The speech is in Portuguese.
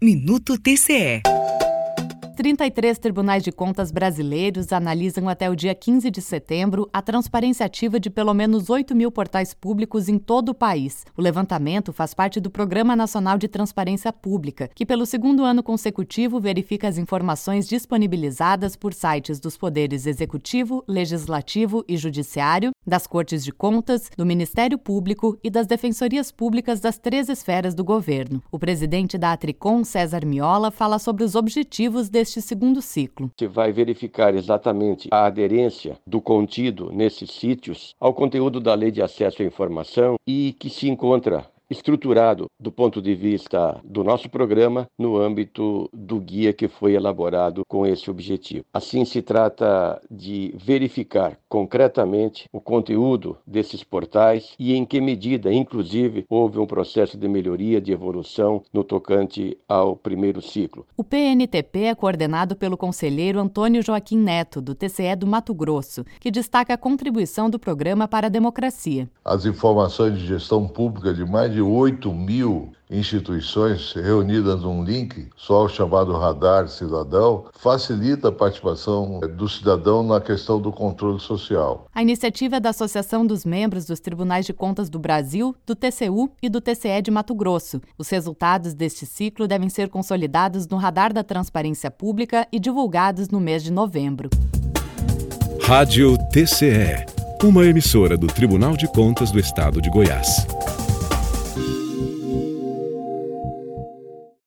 Minuto TCE. 33 tribunais de contas brasileiros analisam até o dia 15 de setembro a transparência ativa de pelo menos 8 mil portais públicos em todo o país. O levantamento faz parte do Programa Nacional de Transparência Pública, que pelo segundo ano consecutivo verifica as informações disponibilizadas por sites dos poderes executivo, legislativo e judiciário, das Cortes de Contas, do Ministério Público e das defensorias públicas das três esferas do governo. O presidente da Atricom, César Miola, fala sobre os objetivos deste neste segundo ciclo. Você vai verificar exatamente a aderência do contido nesses sítios ao conteúdo da Lei de Acesso à Informação e que se encontra estruturado do ponto de vista do nosso programa no âmbito do guia que foi elaborado com esse objetivo. Assim, se trata de verificar concretamente o conteúdo desses portais e em que medida, inclusive, houve um processo de melhoria, de evolução no tocante ao primeiro ciclo. O PNTP é coordenado pelo conselheiro Antônio Joaquim Neto, do TCE do Mato Grosso, que destaca a contribuição do programa para a democracia. As informações de gestão pública de mais de de 8 mil instituições reunidas num link, só o chamado Radar Cidadão, facilita a participação do cidadão na questão do controle social. A iniciativa é da Associação dos Membros dos Tribunais de Contas do Brasil, do TCU e do TCE de Mato Grosso. Os resultados deste ciclo devem ser consolidados no Radar da Transparência Pública e divulgados no mês de novembro. Rádio TCE, uma emissora do Tribunal de Contas do Estado de Goiás. はあ。